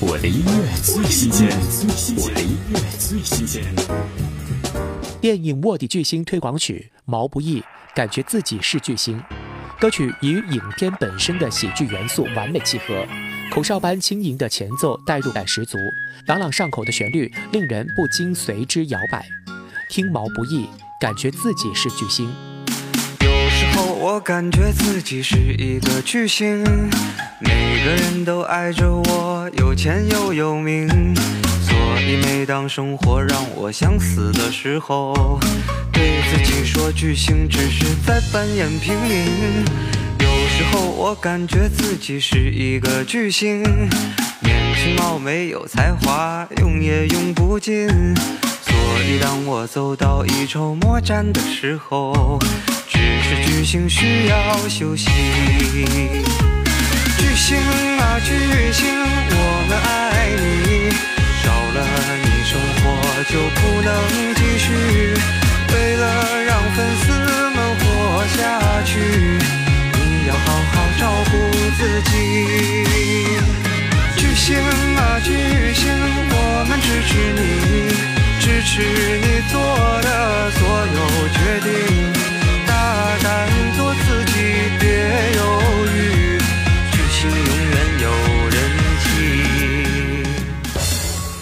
我的音乐最新鲜，我的音乐最新鲜。电影《卧底巨星》推广曲《毛不易》，感觉自己是巨星。歌曲与影片本身的喜剧元素完美契合，口哨般轻盈的前奏代入感十足，朗朗上口的旋律令人不禁随之摇摆。听《毛不易》，感觉自己是巨星。有时候我感觉自己是一个巨星，每个人都爱着我，有钱又有名。所以每当生活让我想死的时候，对自己说巨星只是在扮演平民。有时候我感觉自己是一个巨星，年轻貌美有才华，用也用不尽。所以当我走到一筹莫展的时候，只是巨星需要休息。巨星啊巨星，我们爱你，少了你生活就不能继续。为了让粉丝们活下去，你要好好照顾自己。巨星啊巨星，我们支持你，支持你做的所有决定，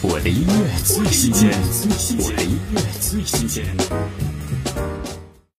我的音乐最新鲜，我的音乐最新鲜。